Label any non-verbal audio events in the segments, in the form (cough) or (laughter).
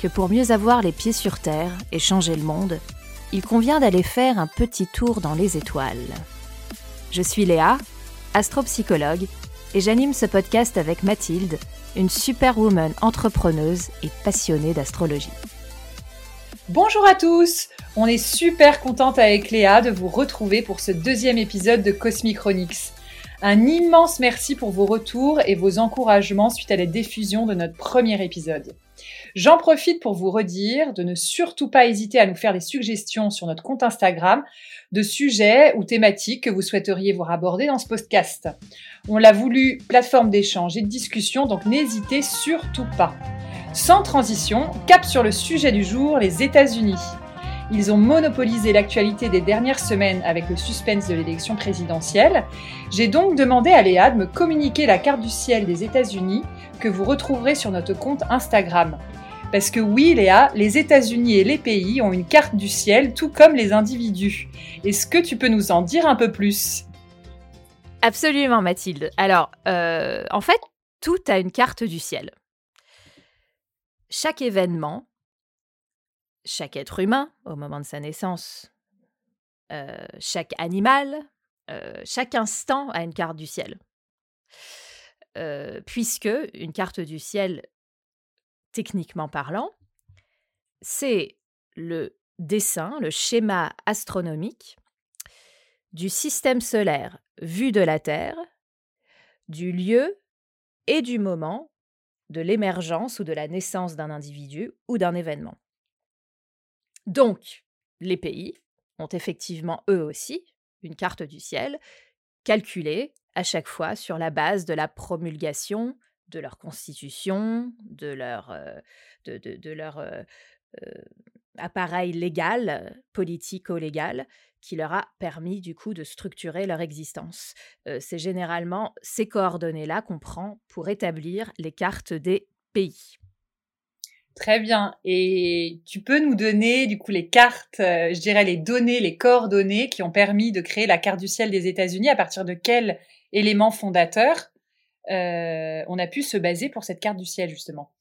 que pour mieux avoir les pieds sur Terre et changer le monde, il convient d'aller faire un petit tour dans les étoiles. Je suis Léa, astropsychologue, et j'anime ce podcast avec Mathilde, une superwoman entrepreneuse et passionnée d'astrologie. Bonjour à tous On est super contente avec Léa de vous retrouver pour ce deuxième épisode de Cosmichronics. Un immense merci pour vos retours et vos encouragements suite à la diffusion de notre premier épisode. J'en profite pour vous redire de ne surtout pas hésiter à nous faire des suggestions sur notre compte Instagram de sujets ou thématiques que vous souhaiteriez voir aborder dans ce podcast. On l'a voulu plateforme d'échange et de discussion, donc n'hésitez surtout pas. Sans transition, cap sur le sujet du jour, les États-Unis. Ils ont monopolisé l'actualité des dernières semaines avec le suspense de l'élection présidentielle. J'ai donc demandé à Léa de me communiquer la carte du ciel des États-Unis que vous retrouverez sur notre compte Instagram. Parce que oui, Léa, les États-Unis et les pays ont une carte du ciel, tout comme les individus. Est-ce que tu peux nous en dire un peu plus? Absolument, Mathilde. Alors, euh, en fait, tout a une carte du ciel. Chaque événement, chaque être humain au moment de sa naissance, euh, chaque animal, euh, chaque instant a une carte du ciel. Puisque une carte du ciel, techniquement parlant, c'est le dessin, le schéma astronomique du système solaire vu de la Terre, du lieu et du moment de l'émergence ou de la naissance d'un individu ou d'un événement. Donc, les pays ont effectivement eux aussi une carte du ciel calculée à chaque fois sur la base de la promulgation de leur constitution, de leur, euh, de, leur euh, euh, appareil légal, politico-légal, qui leur a permis du coup de structurer leur existence. C'est généralement ces coordonnées-là qu'on prend pour établir les cartes des pays. Très bien. Et tu peux nous donner du coup les cartes, je dirais les données, les coordonnées qui ont permis de créer la carte du ciel des États-Unis. À partir de quels éléments fondateurs? On a pu se baser pour cette carte du ciel justement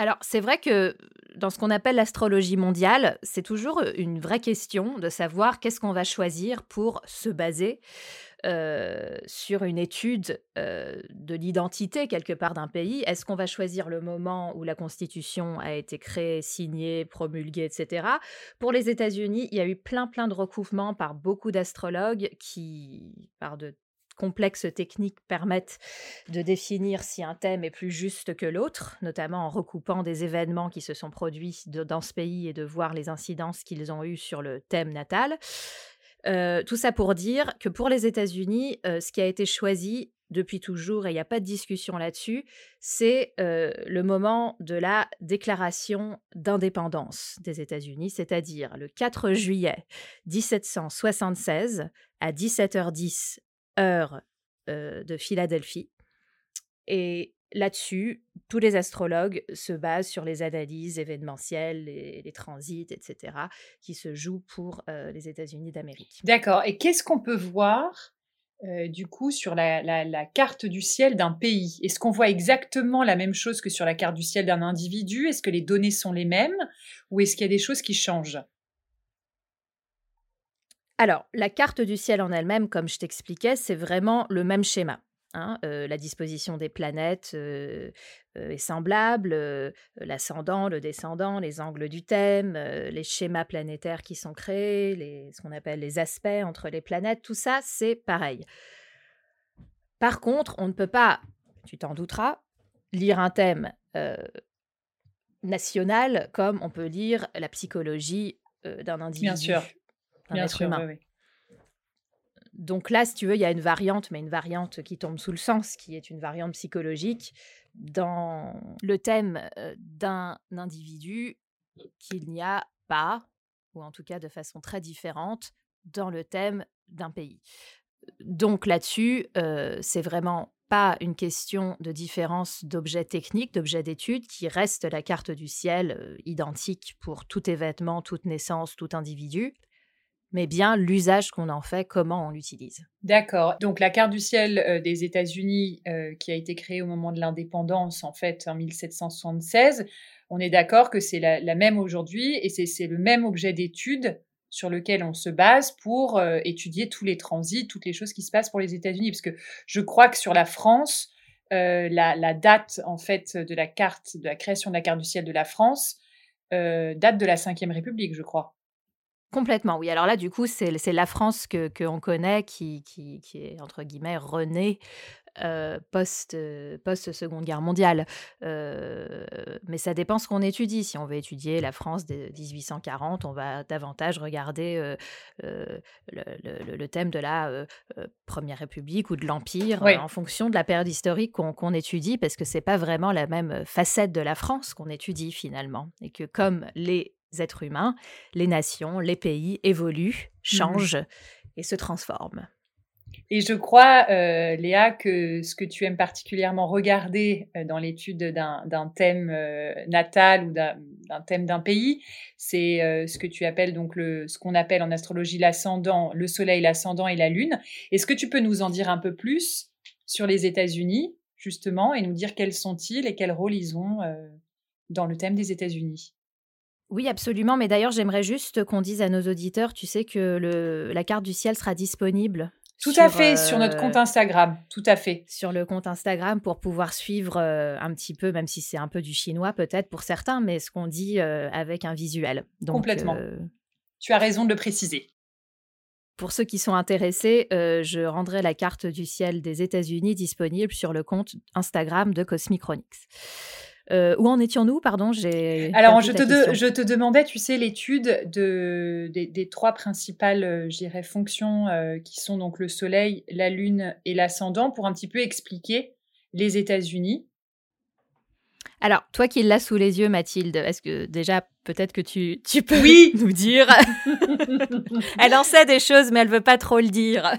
alors, c'est vrai que dans ce qu'on appelle l'astrologie mondiale, c'est toujours une vraie question de savoir qu'est-ce qu'on va choisir pour se baser sur une étude de l'identité quelque part d'un pays. Est-ce qu'on va choisir le moment où la Constitution a été créée, signée, promulguée, etc. Pour les États-Unis, il y a eu plein plein de recoupements par beaucoup d'astrologues qui, par de complexes techniques permettent de définir si un thème est plus juste que l'autre, notamment en recoupant des événements qui se sont produits dans ce pays et de voir les incidences qu'ils ont eues sur le thème natal. Euh, tout ça pour dire que pour les États-Unis, euh, ce qui a été choisi depuis toujours, et il n'y a pas de discussion là-dessus, c'est euh, le moment de la déclaration d'indépendance des États-Unis, c'est-à-dire le 4 juillet 1776 à 17h10 heure de Philadelphie. Et là-dessus, tous les astrologues se basent sur les analyses événementielles, les, les transits, etc., qui se jouent pour les États-Unis d'Amérique. D'accord. Et qu'est-ce qu'on peut voir du coup sur la, la carte du ciel d'un pays? Est-ce qu'on voit exactement la même chose que sur la carte du ciel d'un individu? Est-ce que les données sont les mêmes Ou est-ce qu'il y a des choses qui changent? Alors, la carte du ciel en elle-même, comme je t'expliquais, c'est vraiment le même schéma. Hein, euh, la disposition des planètes euh, euh, est semblable, l'ascendant, le descendant, les angles du thème, les schémas planétaires qui sont créés, ce qu'on appelle les aspects entre les planètes, tout ça, c'est pareil. Par contre, on ne peut pas, tu t'en douteras, lire un thème national comme on peut lire la psychologie d'un individu. Bien sûr. Bien sûr, Donc là, si tu veux, il y a une variante, mais une variante qui tombe sous le sens, qui est une variante psychologique. Dans le thème d'un individu, qu'il n'y a pas, ou en tout cas de façon très différente, dans le thème d'un pays. Donc là-dessus, euh, c'est vraiment pas une question de différence d'objets techniques, d'objets d'étude, qui reste la carte du ciel euh, identique pour tout événement, toute naissance, tout individu, mais bien l'usage qu'on en fait, comment on l'utilise. D'accord. Donc la carte du ciel euh, des États-Unis, euh, qui a été créée au moment de l'indépendance, en fait, en 1776, on est d'accord que c'est la, même aujourd'hui et c'est le même objet d'étude sur lequel on se base pour euh, étudier tous les transits, toutes les choses qui se passent pour les États-Unis. Parce que je crois que sur la France, la, la, date en fait de la carte, de la création de la carte du ciel de la France, date de la Ve République, je crois. Complètement, oui. Alors là, du coup, c'est la France que qu'on connaît qui, qui, qui, est, entre guillemets, renée euh, post, euh, post Seconde Guerre mondiale. Euh, mais ça dépend ce qu'on étudie. Si on veut étudier la France de 1840, on va davantage regarder le, le, thème de la Première République ou de l'Empire en fonction de la période historique qu'on étudie, parce que c'est pas vraiment la même facette de la France qu'on étudie finalement, et que comme les êtres humains, les nations, les pays évoluent, mmh changent et se transforment. Et je crois, euh, Léa, que ce que tu aimes particulièrement regarder euh, dans l'étude d'un thème euh, natal ou d'un thème d'un pays, c'est ce que tu appelles donc le, ce qu'on appelle en astrologie l'ascendant, le Soleil, l'ascendant et la Lune. Est-ce que tu peux nous en dire un peu plus sur les États-Unis, justement, et nous dire quels sont-ils et quel rôle ils ont dans le thème des États-Unis? Oui, absolument. Mais d'ailleurs, j'aimerais juste qu'on dise à nos auditeurs, tu sais que le, la carte du ciel sera disponible tout à fait, sur notre compte euh, Instagram, tout à fait. Sur le compte Instagram pour pouvoir suivre euh, un petit peu, même si c'est un peu du chinois peut-être pour certains, mais ce qu'on dit euh, avec un visuel. Complètement. Tu as raison de le préciser. Pour ceux qui sont intéressés, je rendrai la carte du ciel des États-Unis disponible sur le compte Instagram de Cosmicronix. Euh, où en étions-nous Pardon, j'ai. Alors, je te, je te demandais, tu sais, l'étude de, des, trois principales, euh, fonctions euh, qui sont donc le Soleil, la Lune et l'ascendant, pour un petit peu expliquer les États-Unis. Alors, toi qui l'as sous les yeux, Mathilde, est-ce que déjà, peut-être que tu, tu peux oui (laughs) nous dire (laughs) Elle en sait des choses, mais elle veut pas trop le dire.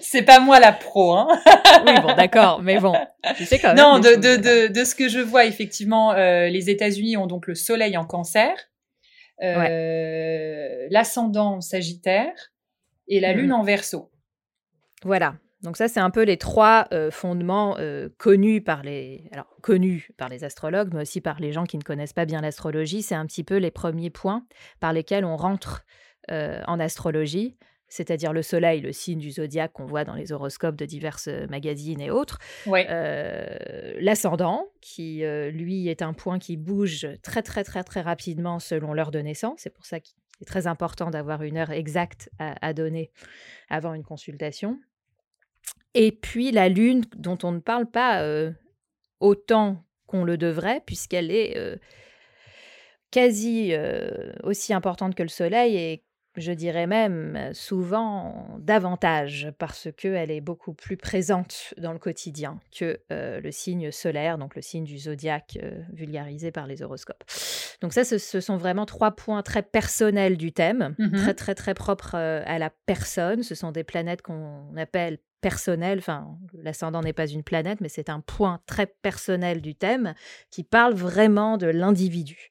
C'est pas moi la pro, hein Oui, bon, d'accord, mais bon, tu sais quand même. Non, de, de, de, de, ce que je vois, effectivement, euh, les États-Unis ont donc le Soleil en Cancer, euh, l'ascendant Sagittaire et la mmh Lune en Verseau. Voilà. Donc ça, c'est un peu les trois euh, fondements euh, connus par les, alors connus par les astrologues, mais aussi par les gens qui ne connaissent pas bien l'astrologie. C'est un petit peu les premiers points par lesquels on rentre euh, en astrologie, c'est-à-dire le Soleil, le signe du zodiaque qu'on voit dans les horoscopes de diverses magazines et autres. L'ascendant, qui lui est un point qui bouge très très très très rapidement selon l'heure de naissance. C'est pour ça qu'il est très important d'avoir une heure exacte à donner avant une consultation. Et puis la Lune, dont on ne parle pas euh, autant qu'on le devrait, puisqu'elle est euh, quasi euh, aussi importante que le Soleil et je dirais même souvent davantage parce qu'elle est beaucoup plus présente dans le quotidien que le signe solaire, donc le signe du zodiaque vulgarisé par les horoscopes. Donc ça, ce, sont vraiment trois points très personnels du thème, mmh très très très propres à la personne. Ce sont des planètes qu'on appelle personnel, enfin l'ascendant n'est pas une planète, mais c'est un point très personnel du thème qui parle vraiment de l'individu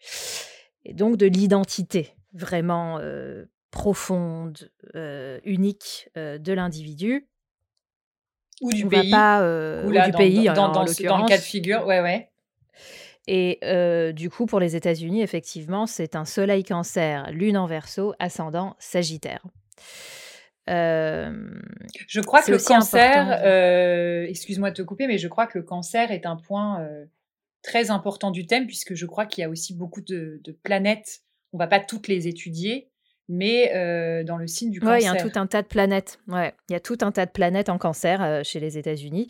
et donc de l'identité vraiment euh, profonde, euh, unique euh, de l'individu. Ou du pays. Pas, ou, du pays, dans, dans, le cas de figure, ouais, ouais. Et du coup, pour les États-Unis, effectivement, c'est un soleil cancer, lune en verso, ascendant sagittaire je crois que le cancer, excuse-moi de te couper, mais je crois que le cancer est un point très important du thème, puisque je crois qu'il y a aussi beaucoup de, planètes. On va pas toutes les étudier, mais euh, dans le signe du cancer. Oui, il y a tout un tas de planètes. Ouais, il y a tout un tas de planètes en cancer chez les États-Unis.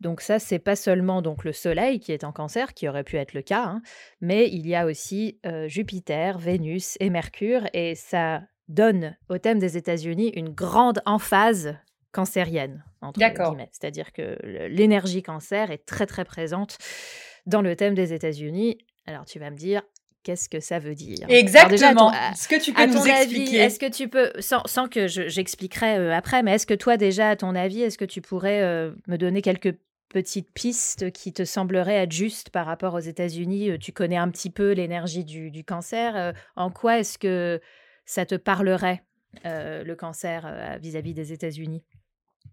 Donc ça, c'est pas seulement donc le Soleil qui est en cancer, qui aurait pu être le cas, hein, mais il y a aussi Jupiter, Vénus et Mercure, et ça donne au thème des États-Unis une grande emphase cancérienne. D'accord. C'est-à-dire que l'énergie cancer est très très présente dans le thème des États-Unis. Alors tu vas me dire, qu'est-ce que ça veut dire Exactement. Est-ce que tu peux nous expliquer Est-ce que tu peux, sans, que j'expliquerai après, mais est-ce que toi déjà, à ton avis, est-ce que tu pourrais me donner quelques petites pistes qui te sembleraient être justes par rapport aux États-Unis? Tu connais un petit peu l'énergie du, cancer. en quoi est-ce que ça te parlerait le cancer vis-à-vis des États-Unis?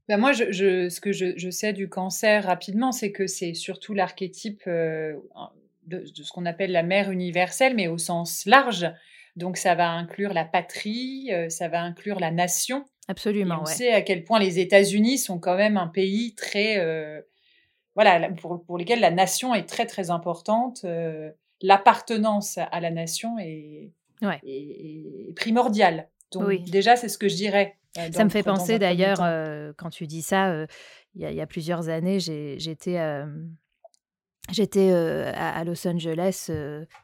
Ben moi, je, ce que je, sais du cancer rapidement, c'est que c'est surtout l'archétype de, ce qu'on appelle la mère universelle, mais au sens large. Donc ça va inclure la patrie, euh, ça va inclure la nation. Absolument. on sait à quel point les États-Unis sont quand même un pays très, euh, voilà, pour, pour lesquels la nation est très très importante. Euh, l'appartenance à la nation est, primordiale. Donc déjà, c'est ce que je dirais. ça me fait penser d'ailleurs, quand tu dis ça, il y, a plusieurs années, j'étais J'étais à, Los Angeles,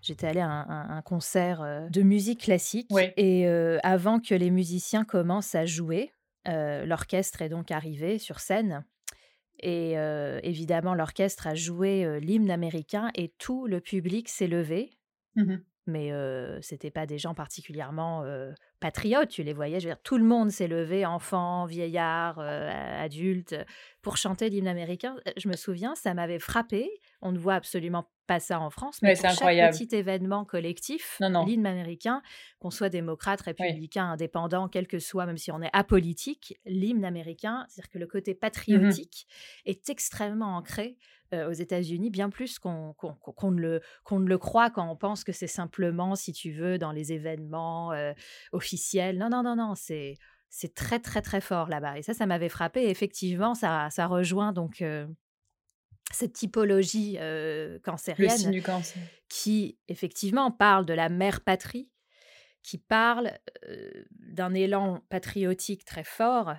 j'étais allée à un, concert de musique classique et avant que les musiciens commencent à jouer, l'orchestre est donc arrivé sur scène et évidemment l'orchestre a joué l'hymne américain et tout le public s'est levé. Mmh mais ce c'était pas des gens particulièrement patriotes, tu les voyais, je veux dire, tout le monde s'est levé, enfants, vieillards, adultes, pour chanter l'hymne américain. Je me souviens, ça m'avait frappé on ne voit absolument pas ça en France, mais pour chaque petit événement collectif, l'hymne américain, qu'on soit démocrate, républicain, indépendant, quel que soit, même si on est apolitique, l'hymne américain, c'est-à-dire que le côté mmh patriotique est extrêmement ancré aux États-Unis, bien plus qu'on ne le croit quand on pense que c'est simplement, si tu veux, dans les événements officiels. Non, non, non, non, c'est c'est très très très fort là-bas. Et ça, ça m'avait frappé. effectivement, ça, ça rejoint donc cette typologie cancérienne qui effectivement parle de la mère patrie, qui parle d'un élan patriotique très fort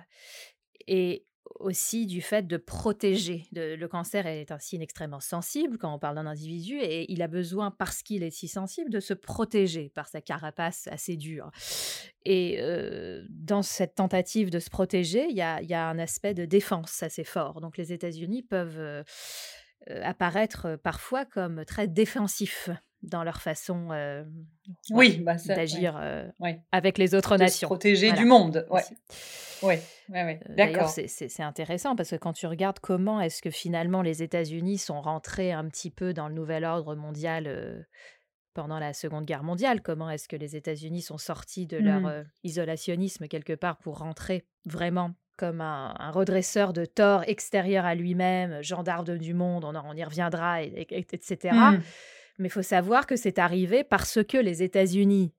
et aussi du fait de protéger. le cancer est un signe extrêmement sensible quand on parle d'un individu et il a besoin, parce qu'il est si sensible, de se protéger par sa carapace assez dure. Et dans cette tentative de se protéger, il y a, un aspect de défense assez fort. Donc les États-Unis peuvent apparaître parfois comme très défensifs dans leur façon oui, bah, d'agir avec les autres nations. Se protéger du monde. Ouais. D'accord. C'est intéressant parce que quand tu regardes comment est-ce que finalement les États-Unis sont rentrés un petit peu dans le nouvel ordre mondial pendant la Seconde Guerre mondiale, comment est-ce que les États-Unis sont sortis de leur mmh. isolationnisme quelque part pour rentrer vraiment comme un, redresseur de tort extérieur à lui-même, gendarme du monde, on, y reviendra, etc. Mais il faut savoir que c'est arrivé parce que les États-Unis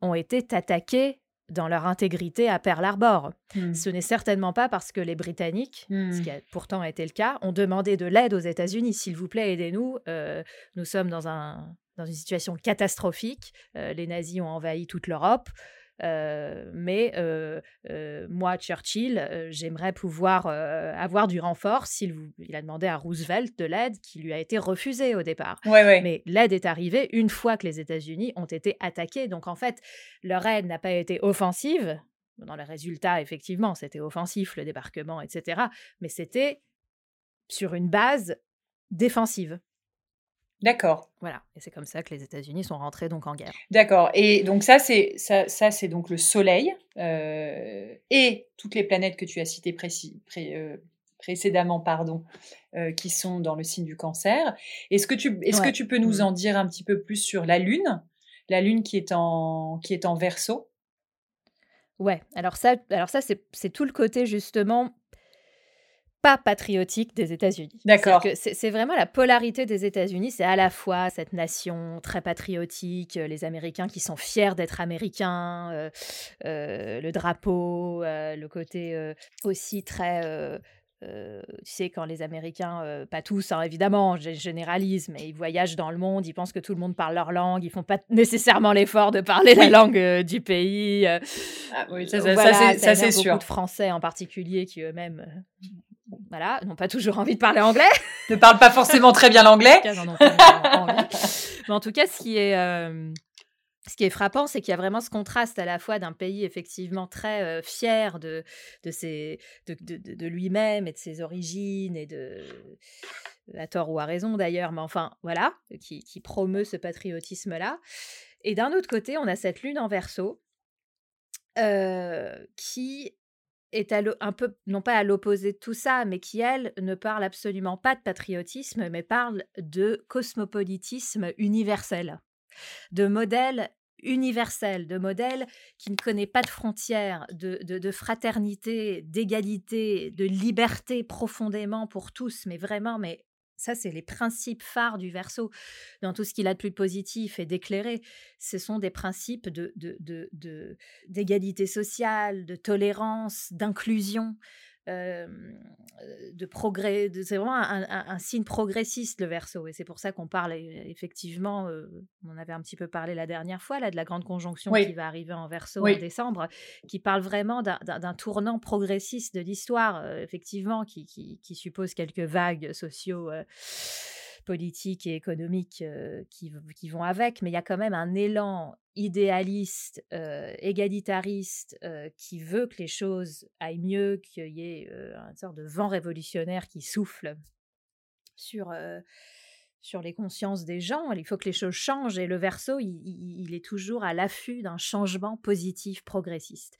ont été attaqués dans leur intégrité à Pearl Harbor. Hmm. Ce n'est certainement pas parce que les Britanniques, ce hmm. qui a pourtant été le cas, ont demandé de l'aide aux États-Unis. S'il vous plaît, aidez-nous. Euh, nous sommes dans, un, dans une situation catastrophique. Euh, les nazis ont envahi toute l'Europe. Euh, mais euh, euh, moi, Churchill, j'aimerais pouvoir avoir du renfort. S'il il a demandé à Roosevelt de l'aide qui lui a été refusée au départ. Mais l'aide est arrivée une fois que les États-Unis ont été attaqués. Donc en fait, leur aide n'a pas été offensive. Dans les résultats, effectivement, c'était offensif, le débarquement, etc. Mais c'était sur une base défensive. D'accord. Voilà, et c'est comme ça que les États-Unis sont rentrés donc en guerre. D'accord. Et donc ça, c'est ça, ça c'est donc le Soleil euh, et toutes les planètes que tu as citées euh, précédemment, pardon, euh, qui sont dans le signe du Cancer. Est-ce que tu est-ce que tu peux nous mmh. en dire un petit peu plus sur la Lune, la Lune qui est en qui est en Verseau? Ouais. Alors ça, alors ça c'est tout le côté justement pas patriotique des États-Unis. D'accord. C'est vraiment la polarité des États-Unis. C'est à la fois cette nation très patriotique, euh, les Américains qui sont fiers d'être Américains, euh, euh, le drapeau, le côté aussi très. tu sais, quand les Américains, pas tous hein, évidemment, je généralise, mais ils voyagent dans le monde, ils pensent que tout le monde parle leur langue, ils font pas nécessairement l'effort de parler la langue du pays. Ah oui, ça, ça c'est sûr. Beaucoup de Français en particulier qui eux-mêmes voilà, n'ont pas toujours envie de parler anglais. (laughs) ne parlent pas forcément très bien l'anglais. Mais en tout cas, ce qui est, euh, ce qui est frappant, c'est qu'il y a vraiment ce contraste à la fois d'un pays effectivement très euh, fier de, de, ses, de, de, lui-même et de ses origines et de, à tort ou à raison d'ailleurs, mais enfin voilà, qui, qui promeut ce patriotisme-là. Et d'un autre côté, on a cette lune en verso qui est un peu, non pas à l'opposé de tout ça, mais qui, elle, ne parle absolument pas de patriotisme, mais parle de cosmopolitisme universel, de modèle universel, de modèle qui ne connaît pas de frontières, de, de fraternité, d'égalité, de liberté profondément pour tous, mais vraiment, mais ça, c'est les principes phares du verso dans tout ce qu'il a de plus positif et d'éclairé. Ce sont des principes de, d'égalité sociale, de tolérance, d'inclusion de progrès. C'est vraiment un, signe progressiste, le verso. Et c'est pour ça qu'on parle effectivement, on avait un petit peu parlé la dernière fois, là, de la grande conjonction qui va arriver en verso en décembre, qui parle vraiment d'un tournant progressiste de l'histoire, effectivement, qui, qui, suppose quelques vagues sociaux politiques et économiques qui, qui, vont avec, mais il y a quand même un élan idéaliste, égalitariste, qui veut que les choses aillent mieux, qu'il y ait une sorte de vent révolutionnaire qui souffle sur, sur les consciences des gens. Il faut que les choses changent et le verso, il est toujours à l'affût d'un changement positif, progressiste.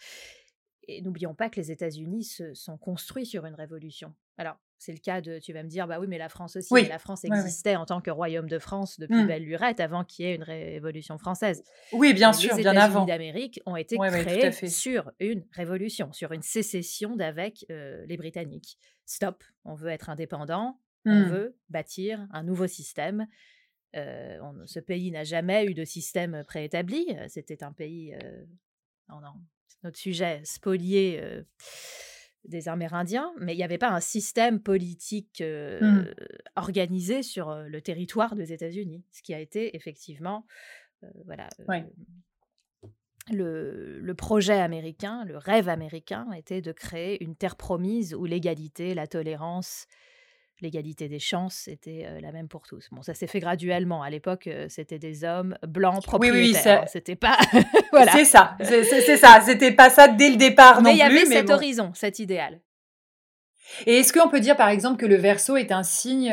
Et n'oublions pas que les États-Unis se sont construits sur une révolution. Alors, c'est le cas de, tu vas me dire, bah oui, mais la France aussi. la France existait en tant que royaume de France depuis mmh. belle lurette avant qu'il y ait une révolution française. Oui, bien sûr, bien avant. Les d'Amérique ont été créés sur une révolution, sur une sécession d'avec euh, les Britanniques. Stop, on veut être indépendant, on mmh. veut bâtir un nouveau système. Euh, ce pays n'a jamais eu de système préétabli. C'était un pays, euh, non, non, notre sujet, spolié des Amérindiens, mais il n'y avait pas un système politique mmh. organisé sur le territoire des États-Unis, ce qui a été effectivement voilà, le, le, projet américain, le rêve américain était de créer une terre promise où l'égalité, la tolérance l'égalité des chances était la même pour tous. Bon, ça s'est fait graduellement. À l'époque, c'était des hommes blancs propriétaires. Oui, oui, hein. c'était pas. (laughs) voilà. C'est ça, c'est ça. C'était pas ça dès le départ mais non plus. Mais il y avait cet horizon, cet idéal. Et est-ce qu'on peut dire par exemple que le verso est un signe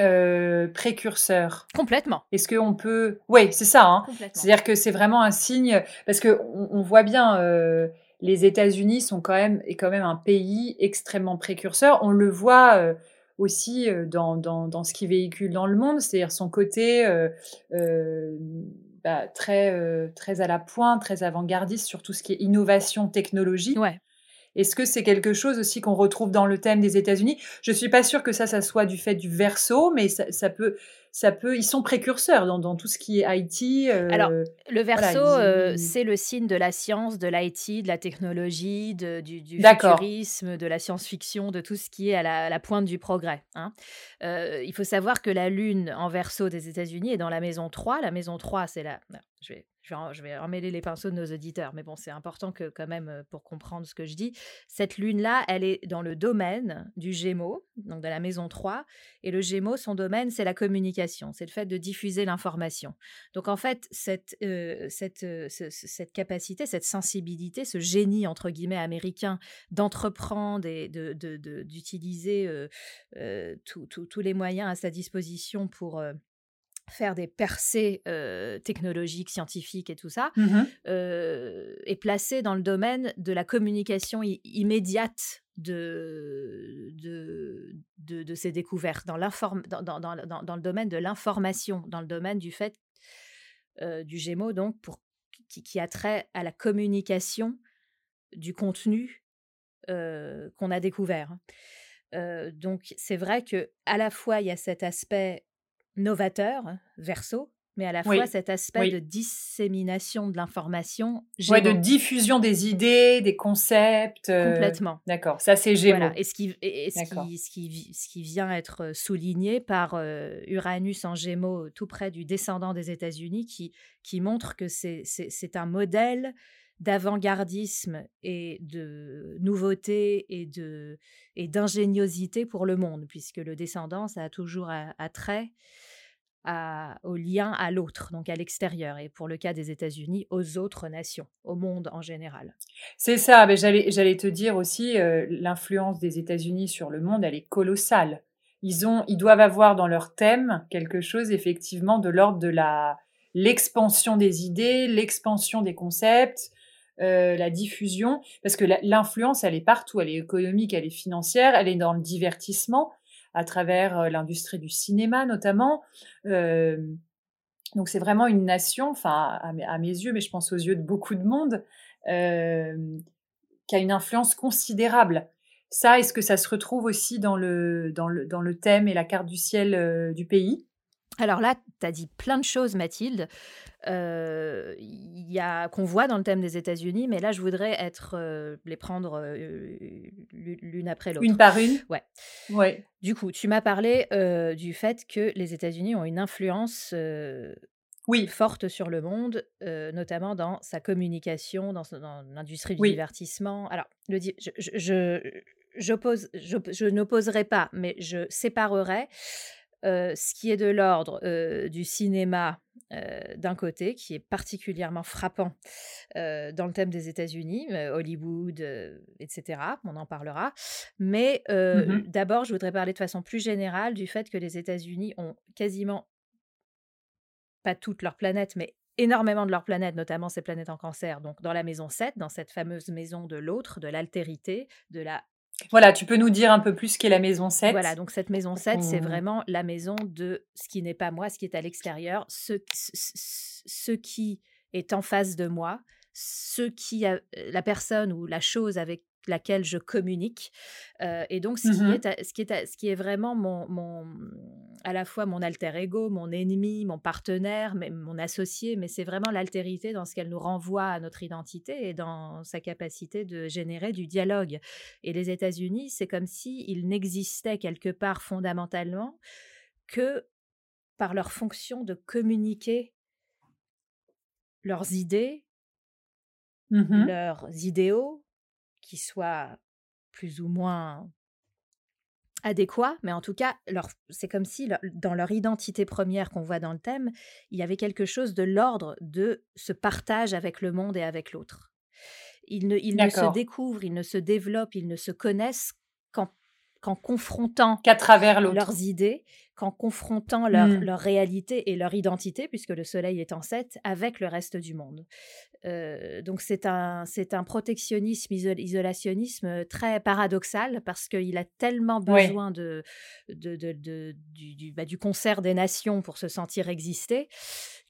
précurseur? Complètement. Est-ce qu'on peut. Oui, c'est ça. Hein. C'est-à-dire que c'est vraiment un signe. Parce qu'on on voit bien. les États-Unis sont quand même, est quand même un pays extrêmement précurseur. On le voit aussi dans, dans, dans, ce qu'il véhicule dans le monde, c'est-à-dire son côté bah, très, très à la pointe, très avant-gardiste sur tout ce qui est innovation, technologie. Ouais. Est-ce que c'est quelque chose aussi qu'on retrouve dans le thème des États-Unis? Je suis pas sûre que ça, ça soit du fait du verso, mais ça, ça peut, ça peut, ils sont précurseurs dans, dans tout ce qui est IT. Euh, Alors, le verso, euh, c'est le signe de la science, de l'IT, de la technologie, de, du, du futurisme, de la science-fiction, de tout ce qui est à la, pointe du progrès. Hein. Euh, il faut savoir que la lune en verso des États-Unis est dans la maison 3. La maison 3, c'est la. Je vais je vais, emmêler les pinceaux de nos auditeurs, mais bon, c'est important que quand même euh, pour comprendre ce que je dis. Cette lune-là, elle est dans le domaine du Gémeaux, donc de la maison 3, et le Gémeaux, son domaine, c'est la communication, c'est le fait de diffuser l'information. Donc en fait, cette, euh, euh, capacité, cette sensibilité, ce génie, entre guillemets, américain d'entreprendre et d'utiliser de, tous les moyens à sa disposition pour faire des percées technologiques, scientifiques et tout ça, mmh est placé dans le domaine de la communication immédiate de, de, de, ces découvertes, dans, dans, dans, dans, dans le domaine de l'information, dans le domaine du fait du Gémeaux, donc, pour, qui, qui, a trait à la communication du contenu qu'on a découvert. donc c'est vrai que à la fois il y a cet aspect novateur, verso, mais à la fois cet aspect de dissémination de l'information. Ouais, de diffusion des idées, des concepts. Euh, Complètement. D'accord, ça c'est Gémeaux. Et, ce qui, ce, qui, ce, qui, vient être souligné par euh, Uranus en Gémeaux, tout près du descendant des États-Unis, qui, qui montre que c'est un modèle d'avant-gardisme et de nouveauté et de et d'ingéniosité pour le monde, puisque le descendant, ça a toujours attrait au lien à l'autre, donc à l'extérieur, et pour le cas des États-Unis, aux autres nations, au monde en général. C'est ça, mais j'allais, j'allais te dire aussi, euh, l'influence des États-Unis sur le monde, elle est colossale. ils ont, ils doivent avoir dans leur thème quelque chose effectivement de l'ordre de la l'expansion des idées, l'expansion des concepts, euh, la diffusion, parce que l'influence, elle est partout, elle est économique, elle est financière, elle est dans le divertissement, à travers l'industrie du cinéma notamment. Donc c'est vraiment une nation, enfin à, mes yeux, mais je pense aux yeux de beaucoup de monde, qui a une influence considérable. Ça, est-ce que ça se retrouve aussi dans le, dans le, dans le thème et la carte du ciel du pays? Alors là, tu as dit plein de choses, Mathilde, euh, y a, qu'on voit dans le thème des États-Unis, mais là, je voudrais être, les prendre l'une après l'autre. Une par une? Ouais. ouais. Du coup, tu m'as parlé du fait que les États-Unis ont une influence oui. forte sur le monde, notamment dans sa communication, dans, dans l'industrie du divertissement. Alors, le, je, je, j'oppose, je, je n'opposerai pas, mais je séparerai ce qui est de l'ordre du cinéma d'un côté, qui est particulièrement frappant dans le thème des États-Unis, Hollywood, etc. On en parlera. Mais mmh d'abord, je voudrais parler de façon plus générale du fait que les États-Unis ont quasiment pas toute leur planète, mais énormément de leur planète, notamment ces planètes en cancer, donc dans la maison 7, dans cette fameuse maison de l'autre, de l'altérité, de la voilà, tu peux nous dire un peu plus ce qu'est la maison 7 Voilà, donc cette maison 7, c'est vraiment la maison de ce qui n'est pas moi, ce qui est à l'extérieur, ce, ce, qui est en face de moi, ce qui a, la personne ou la chose avec laquelle je communique. et donc, ce, qui mmh est, ce, qui est, ce qui est vraiment mon, mon, à la fois mon alter ego, mon ennemi, mon partenaire, mon associé, mais c'est vraiment l'altérité dans ce qu'elle nous renvoie à notre identité et dans sa capacité de générer du dialogue. Et les États-Unis, c'est comme s'ils n'existaient quelque part fondamentalement que par leur fonction de communiquer leurs idées, mmh leurs idéaux, qui soient plus ou moins adéquats, mais en tout cas, c'est comme si dans leur identité première qu'on voit dans le thème, il y avait quelque chose de l'ordre de ce partage avec le monde et avec l'autre. Ils, ne, ils ne, se découvrent, ils ne se développent, ils ne se connaissent qu'en confrontant qu'à travers leurs idées, qu'en confrontant leur, mmh. leur, réalité et leur identité, puisque le soleil est en sept, avec le reste du monde. Euh, donc c'est un, c'est un protectionnisme, isolationnisme très paradoxal, parce qu'il a tellement besoin de, de, de, du, du, bah, du concert des nations pour se sentir exister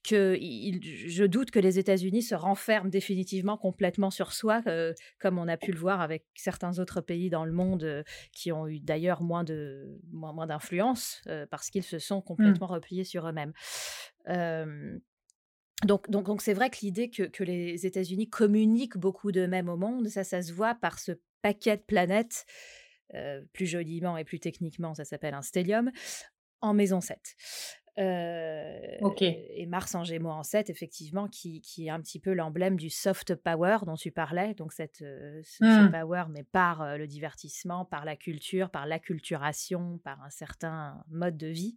que il, je doute que les États-Unis se renferment définitivement complètement sur soi, euh, comme on a pu le voir avec certains autres pays dans le monde euh, qui ont eu d'ailleurs moins de moins, moins d'influence euh, parce qu'ils se sont mmh. complètement repliés sur eux-mêmes. donc, donc, donc c'est vrai que l'idée que, que, les États-Unis communiquent beaucoup d'eux-mêmes au monde, ça, ça se voit par ce paquet de planètes, plus joliment et plus techniquement, ça s'appelle un stellium, en maison 7. Et Mars en Gémeaux en 7, effectivement, qui, qui est un petit peu l'emblème du soft power dont tu parlais, donc cette, ce, mmh. power, mais par le divertissement, par la culture, par l'acculturation, par un certain mode de vie,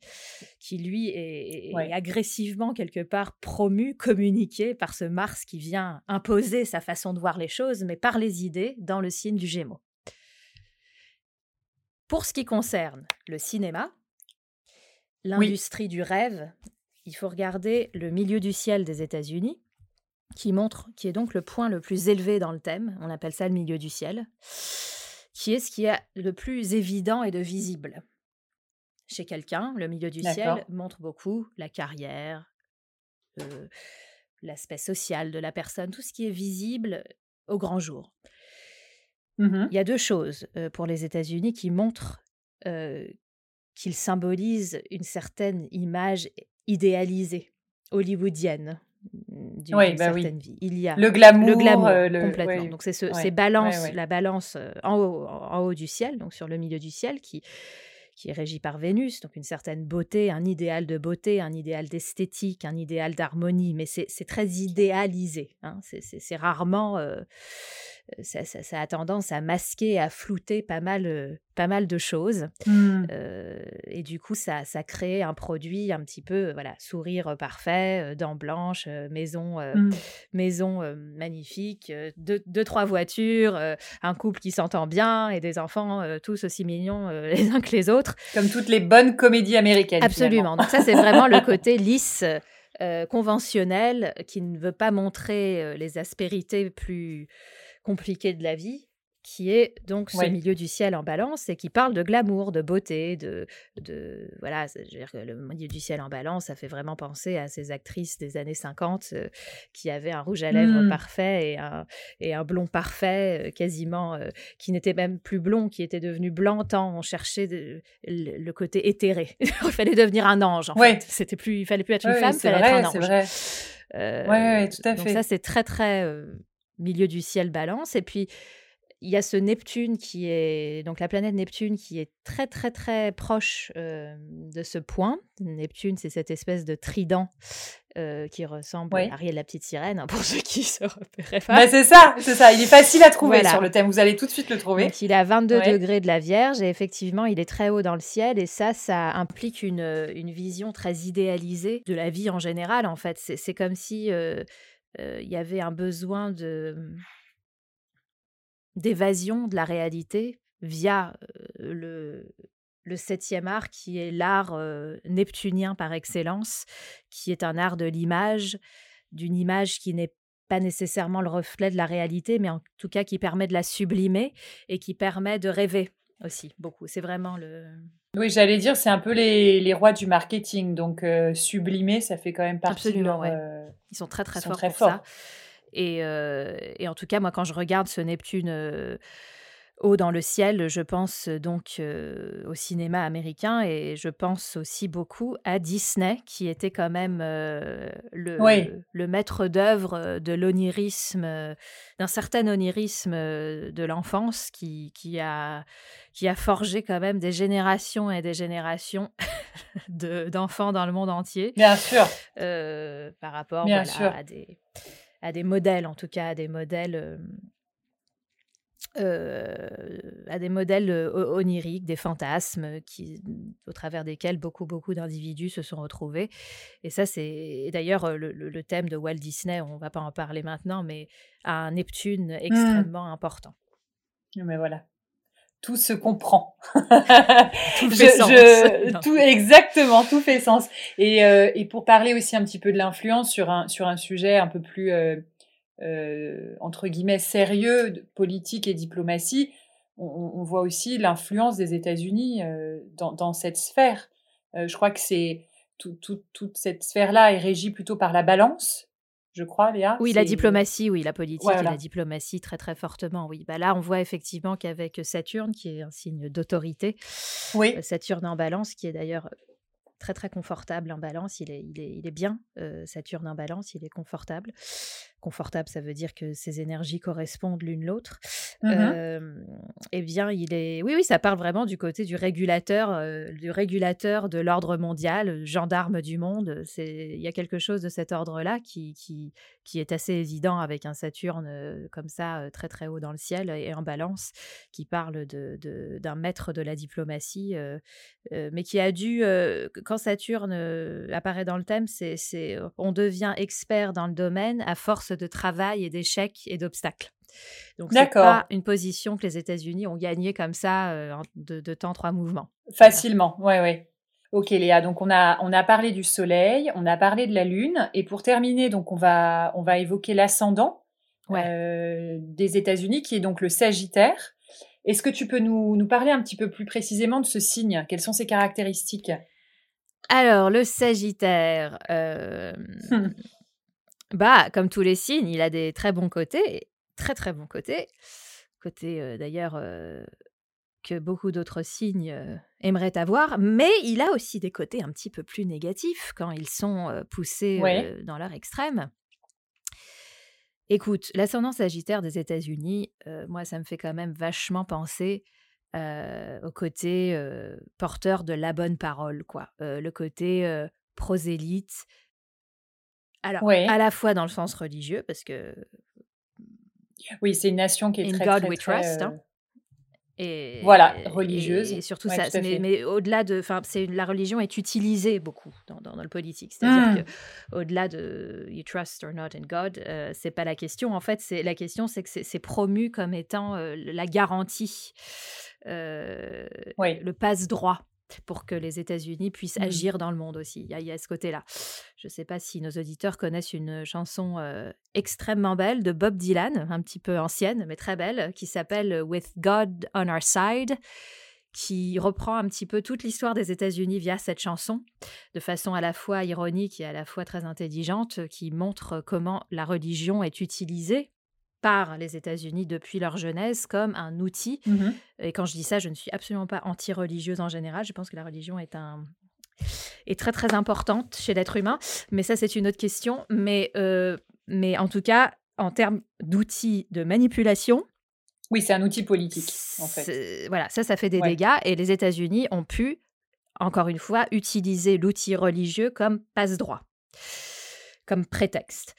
qui lui est, est agressivement quelque part promu, communiqué par ce Mars qui vient imposer sa façon de voir les choses, mais par les idées dans le signe du Gémeaux. Pour ce qui concerne le cinéma, l'industrie du rêve, il faut regarder le milieu du ciel des États-Unis, qui montre, qui est donc le point le plus élevé dans le thème. On appelle ça le milieu du ciel, qui est ce qui est le plus évident et de visible. Chez quelqu'un, le milieu du ciel montre beaucoup la carrière, l'aspect social de la personne, tout ce qui est visible au grand jour. Mmh il y a deux choses pour les États-Unis qui montrent qu'il symbolise une certaine image idéalisée, hollywoodienne mmh, d'une bah certaine vie. Il y a le glamour, le glamour euh, complètement. Donc c'est ce, balance, la balance euh, en haut, en haut du ciel, donc sur le milieu du ciel, qui qui est régie par Vénus, donc une certaine beauté, un idéal de beauté, un idéal d'esthétique, un idéal d'harmonie, mais c'est très idéalisé. Hein. C'est rarement, euh, ça, a tendance à masquer, à flouter pas mal, pas mal de choses. Mmh. et du coup, ça, ça crée un produit un petit peu, voilà, sourire parfait, dents blanches, maison, Mmh. maison magnifique, deux, deux, trois voitures, un couple qui s'entend bien et des enfants tous aussi mignons (laughs) les uns que les autres. Comme toutes les bonnes comédies américaines. Absolument. Donc ça, c'est vraiment le (laughs) côté lisse. conventionnel qui ne veut pas montrer les aspérités plus compliquées de la vie qui est donc ce milieu du ciel en balance et qui parle de glamour, de beauté, de, de voilà, je veux dire que le milieu du ciel en balance, ça fait vraiment penser à ces actrices des années 50 euh, qui avaient un rouge à lèvres mmh. parfait et un, et un blond parfait, euh, quasiment, euh, qui n'était même plus blond, qui était devenu blanc tant on cherchait le, côté éthéré. (laughs) il fallait devenir un ange. En fait. C'était plus, il fallait plus être une femme, il fallait être un ange. Vrai. Euh, tout à fait. Donc ça, c'est très très milieu du ciel balance. Et puis il y a ce Neptune qui est donc la planète Neptune qui est très très très proche de ce point. Neptune, c'est cette espèce de trident qui ressemble à Ariel la petite sirène hein, (laughs) pour ceux qui se repéraient pas. Bah, c'est ça, c'est ça. Il est facile à trouver sur le thème. Vous allez tout de suite le trouver. Donc, il est à 22 degrés de la Vierge et effectivement, il est très haut dans le ciel et ça, ça implique une, une vision très idéalisée de la vie en général. En fait, c'est comme si il y avait un besoin de d'évasion de la réalité via le, le septième art qui est l'art neptunien par excellence, qui est un art de l'image, d'une image qui n'est pas nécessairement le reflet de la réalité, mais en tout cas qui permet de la sublimer et qui permet de rêver aussi beaucoup. C'est vraiment le... Oui, j'allais dire, c'est un peu les, les, rois du marketing. Donc, sublimer, ça fait quand même partie Absolument, de Ils sont très, très forts pour ça. Et, en tout cas, moi, quand je regarde ce Neptune haut dans le ciel, je pense donc au cinéma américain et je pense aussi beaucoup à Disney, qui était quand même le, le, maître d'œuvre de l'onirisme, d'un certain onirisme de l'enfance qui, qui, a, qui a forgé quand même des générations et des générations (laughs) d'enfants dans le monde entier. Bien sûr. par rapport à des à des modèles, en tout cas, à des modèles. À des modèles oniriques, des fantasmes, qui, au travers desquels beaucoup, beaucoup d'individus se sont retrouvés. Et ça, c'est d'ailleurs le, thème de Walt Disney, on ne va pas en parler maintenant, mais a un Neptune mmh. extrêmement important. Mais voilà tout se comprend. (laughs) tout fait sens. (laughs) tout, exactement, tout fait sens. Et, euh, et, pour parler aussi un petit peu de l'influence sur un, sur un sujet un peu plus, euh, euh, entre guillemets, sérieux, de politique et diplomatie, on, on voit aussi l'influence des États-Unis euh, dans, dans, cette sphère. Euh, je crois que c'est tout, tout, toute cette sphère-là est régie plutôt par la balance, je crois, Léa. Oui, la diplomatie, oui, la politique et la diplomatie très très fortement, oui. Bah là, on voit effectivement qu'avec Saturne, qui est un signe d'autorité, oui. Saturne en balance, qui est d'ailleurs très très confortable en balance, il est, il est, il est bien, euh, Saturne en balance, il est confortable. Confortable, ça veut dire que ces énergies correspondent l'une l'autre. Mmh eh bien, il est. Oui, oui, ça parle vraiment du côté du régulateur, euh, du régulateur de l'ordre mondial, gendarme du monde. C'est, il y a quelque chose de cet ordre-là qui, qui, qui est assez évident avec un Saturne euh, comme ça, très très haut dans le ciel et en balance, qui parle de, d'un maître de la diplomatie, mais qui a dû, quand Saturne apparaît dans le thème, c'est, c'est on devient expert dans le domaine à force de travail et d'échecs et d'obstacles. Donc, c'est pas une position que les États-Unis ont gagnée comme ça euh, de, de temps trois mouvements. Facilement, ouais, ouais. Ok Léa, donc on a on a parlé du Soleil, on a parlé de la Lune, et pour terminer, donc on va on va évoquer l'ascendant euh, des États-Unis, qui est donc le Sagittaire. Est-ce que tu peux nous, nous parler un petit peu plus précisément de ce signe? Quelles sont ses caractéristiques? Alors le Sagittaire, euh, Bah, comme tous les signes, il a des très bons côtés, très très bons côtés. Côté d'ailleurs que beaucoup d'autres signes aimeraient avoir, mais il a aussi des côtés un petit peu plus négatifs quand ils sont poussés dans leur extrême. Écoute, l'ascendance sagittaire des États-Unis, moi, ça me fait quand même vachement penser au côté porteur de la bonne parole, quoi. le côté prosélyte, alors, à la fois dans le sens religieux, parce que Oui, c'est une nation qui est In très, God très, we très, trust. euh, hein. Et, Voilà, religieuse. Et, surtout Ouais, ça. Mais, mais au-delà de, enfin, c'est la religion est utilisée beaucoup dans, dans, dans le politique. C'est-à-dire Mm. que au-delà de you trust or not in God, euh, c'est pas la question. En fait, c'est la question, c'est que c'est promu comme étant euh, la garantie, euh, Oui. le passe-droit pour que les États-Unis puissent Mm. agir dans le monde aussi. Il y a, il y a ce côté-là. Je ne sais pas si nos auditeurs connaissent une chanson euh, extrêmement belle de Bob Dylan, un petit peu ancienne, mais très belle, qui s'appelle With God on Our Side, qui reprend un petit peu toute l'histoire des États-Unis via cette chanson, de façon à la fois ironique et à la fois très intelligente, qui montre comment la religion est utilisée par les États-Unis depuis leur jeunesse comme un outil Mhm. et quand je dis ça, je ne suis absolument pas anti-religieuse en général. Je pense que la religion est un est très très importante chez l'être humain, mais ça c'est une autre question. Mais euh, mais en tout cas, en termes d'outils de manipulation, Oui, c'est un outil politique, en fait. c'est- voilà, ça ça fait des Ouais. dégâts et les États-Unis ont pu encore une fois utiliser l'outil religieux comme passe-droit, comme prétexte.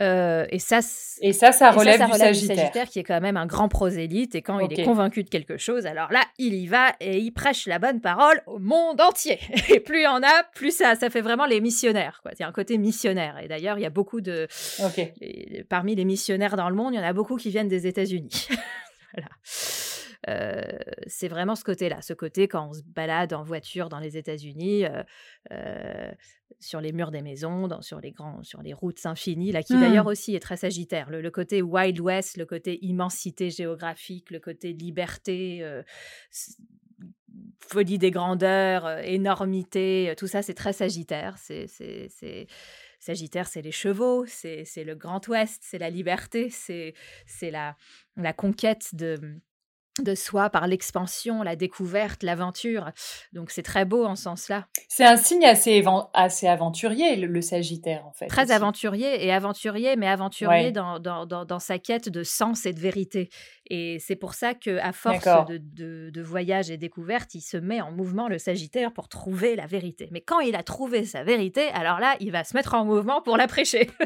Euh, et ça, Et ça, ça et relève, ça, ça du, relève sagittaire. qui est quand même un grand prosélyte. Et quand il est convaincu de quelque chose, alors là, il y va et il prêche la bonne parole au monde entier. (laughs) Et plus il y en a, plus ça, ça fait vraiment les missionnaires. Quoi. Il y a un côté missionnaire. Et d'ailleurs, il y a beaucoup de. Les- parmi les missionnaires dans le monde, il y en a beaucoup qui viennent des États-Unis. (laughs) voilà. C'est vraiment ce côté-là, ce côté quand on se balade en voiture dans les États-Unis, sur les murs des maisons, dans- sur les grands, sur les routes infinies, là qui d'ailleurs aussi est très sagittaire. Le, le côté Wild West, le côté immensité géographique, le côté liberté, euh, folie des grandeurs, euh, énormité, tout ça c'est très sagittaire. C'est Sagittaire, c'est les chevaux, c'est le Grand Ouest, c'est la liberté, c'est c'est la, la conquête de, de soi par l'expansion, la découverte, l'aventure. Donc c'est très beau en ce sens-là. C'est un signe assez, assez aventurier, le, le sagittaire, en fait. Très aussi. aventurier et aventurier, mais aventurier Ouais. dans, dans, dans, dans sa quête de sens et de vérité. Et c'est pour ça que à force de, de, de voyages et découvertes, il se met en mouvement le Sagittaire pour trouver la vérité. Mais quand il a trouvé sa vérité, alors là, il va se mettre en mouvement pour la prêcher. (laughs)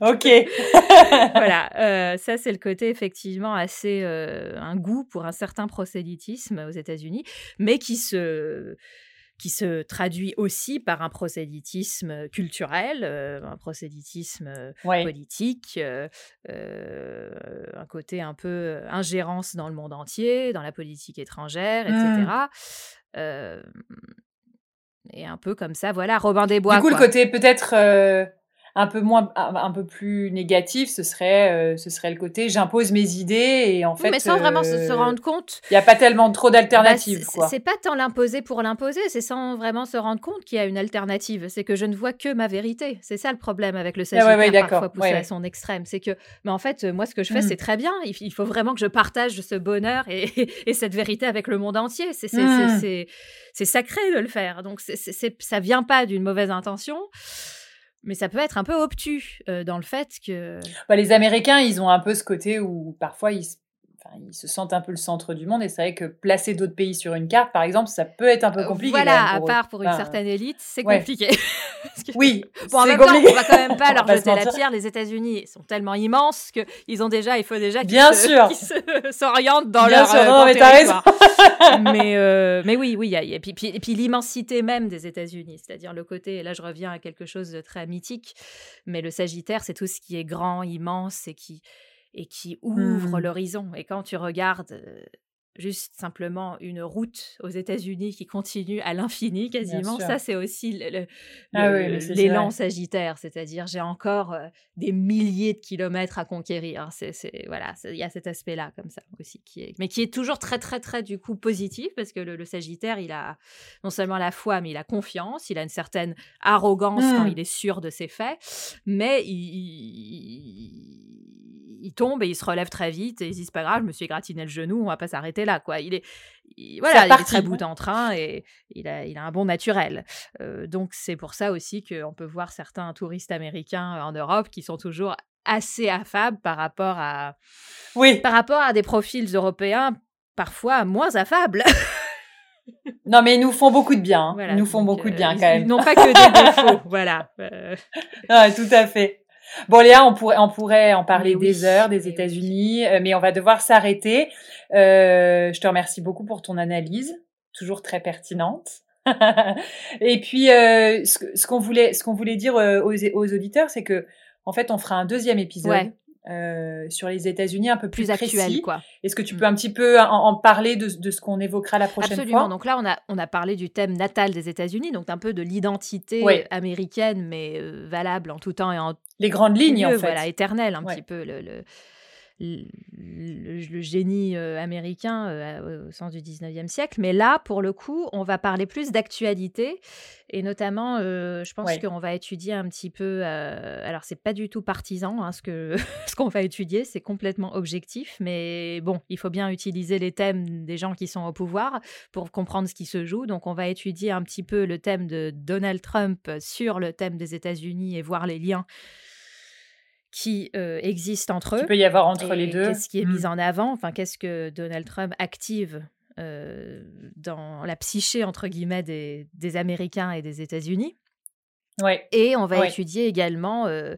Ok. (laughs) voilà, euh, ça c'est le côté effectivement assez euh, un goût pour un certain prosélytisme aux États-Unis, mais qui se qui se traduit aussi par un prosélytisme culturel, euh, un prosélytisme euh, Ouais. politique, euh, euh, un côté un peu euh, ingérence dans le monde entier, dans la politique étrangère, etc. Euh, et un peu comme ça, voilà, Robin des Bois. du coup, quoi. le côté peut-être euh, un peu moins, un, un peu plus négatif, ce serait, euh, ce serait le côté j'impose mes idées et en Oui, fait. mais sans vraiment se, se euh, rendre compte Il n'y a pas tellement trop Bah, d'alternatives, quoi. C'est pas tant l'imposer pour l'imposer, c'est sans vraiment se rendre compte qu'il y a une alternative. C'est que je ne vois que ma vérité. C'est ça le problème avec le Ah ouais, Sagittaire, ouais, d'accord. parfois poussé Ouais, à son extrême. C'est que, mais en fait, moi, ce que je fais, Mm. c'est très bien. Il, faut vraiment que je partage ce bonheur et, et cette vérité avec le monde entier. C'est c'est- Mm. sacré de le faire. Donc, c'est- c'est- c'est- ça vient pas d'une mauvaise intention. Mais ça peut être un peu obtus euh, dans le fait que Bah, les Américains, ils ont un peu ce côté où parfois ils, se- enfin, ils se sentent un peu le centre du monde et c'est vrai que placer d'autres pays sur une carte, par exemple, ça peut être un peu Euh, compliqué. Voilà, à part pour une Enfin, certaine élite, c'est ouais. compliqué. (laughs) Que- Oui, Bon, en même temps, compliqué. on va quand même pas (laughs) leur jeter la pierre. Les États-Unis sont tellement immenses que ils ont déjà, il faut déjà qu'ils Bien se- (laughs) qu'ils s'orientent dans Bien leur sûr, euh, non, mais mais, euh, mais oui, oui, il y a, il y a- puis, puis, et puis l'immensité même des États-Unis, c'est-à-dire le côté, et là je reviens à quelque chose de très mythique, mais le Sagittaire, c'est tout ce qui est grand, immense et qui, et qui ouvre Hmm. l'horizon. Et quand tu regardes euh, juste simplement une route aux États-Unis qui continue à l'infini quasiment, ça c'est aussi Ah oui, l'élan vrai. sagittaire, c'est-à-dire j'ai encore euh, des milliers de kilomètres à conquérir. C'est, c'est- voilà, il y a cet aspect-là comme ça aussi qui est, mais qui est toujours très très très du coup positif parce que le, le Sagittaire, il a non seulement la foi, mais il a confiance, il a une certaine arrogance quand Mm. il est sûr de ses faits, mais il, il- il tombe et il se relève très vite et il se dit c'est pas grave, je me suis égratigné le genou, on va pas s'arrêter là quoi. Il est il- voilà, il est très bout en train et il a, il a un bon naturel. Euh, donc c'est pour ça aussi qu'on peut voir certains touristes américains en Europe qui sont toujours assez affables par rapport à, Oui, par rapport à des profils européens parfois moins affables. (laughs) non, mais ils nous font beaucoup de bien. hein. Voilà, ils nous font beaucoup de euh, bien quand même. Ils n'ont pas que des (laughs) défauts, voilà. Euh, Ah, tout à fait. Bon, Léa, on pourrait, on pourrait en parler des heures des États-Unis, euh, mais on va devoir s'arrêter. Euh, je te remercie beaucoup pour ton analyse, toujours très pertinente. (laughs) Et puis, euh, ce, qu'on voulait, ce qu'on voulait dire aux, aux auditeurs, c'est que, en fait, on fera un deuxième épisode. Euh, sur les États-Unis un peu plus, plus actuel, quoi. Est-ce que tu mm. peux un petit peu en, parler de, de ce qu'on évoquera la prochaine Absolument. fois? Donc là, on a, on a parlé du thème natal des États-Unis, donc un peu de l'identité américaine, mais valable en tout temps et en les grandes lignes, en fait. Voilà, éternelle un petit peu le, le le, génie euh, américain euh, au sens du 19e siècle. Mais là, pour le coup, on va parler plus d'actualité. Et notamment, euh, je pense qu'on va étudier un petit peu. alors, c'est pas du tout partisan hein, ce (laughs) ce qu'on va étudier, c'est complètement objectif. Mais bon, il faut bien utiliser les thèmes des gens qui sont au pouvoir pour comprendre ce qui se joue. Donc, on va étudier un petit peu le thème de Donald Trump sur le thème des États-Unis et voir les liens qui euh, existent entre eux. Il peut y avoir entre les deux. Qu'est-ce qui est mis mm. en avant? Enfin, qu'est-ce que Donald Trump active euh, dans la psyché entre guillemets des, des Américains et des États-Unis? Ouais. Et on va étudier également euh,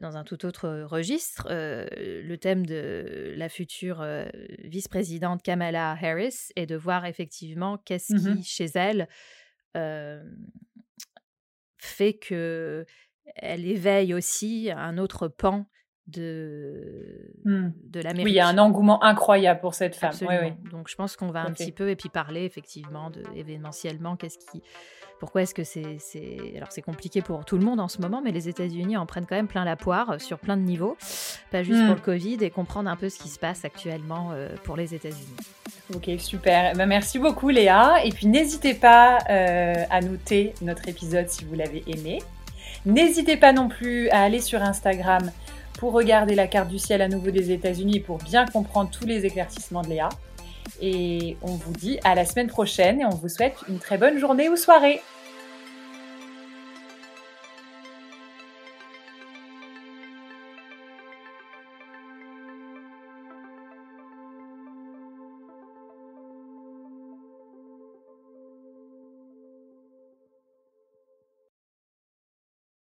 dans un tout autre registre le thème de la future vice-présidente Kamala Harris et de voir effectivement qu'est-ce qui mm-hmm. chez elle fait que elle éveille aussi un autre pan de, mmh. de l'Amérique. Oui, il y a un engouement incroyable pour cette femme. Donc je pense qu'on va un petit peu et puis parler effectivement de événementiellement qu'est-ce qui pourquoi est-ce que c'est alors c'est compliqué pour tout le monde en ce moment mais les États-Unis en prennent quand même plein la poire sur plein de niveaux, pas juste pour mmh. le Covid et comprendre un peu ce qui se passe actuellement euh, pour les États-Unis. Ok, super. Ben, merci beaucoup Léa. Et puis n'hésitez pas euh, à noter notre épisode si vous l'avez aimé. N'hésitez pas non plus à aller sur Instagram pour regarder la carte du ciel à nouveau des États-Unis pour bien comprendre tous les éclaircissements de Léa. Et on vous dit à la semaine prochaine et on vous souhaite une très bonne journée ou soirée.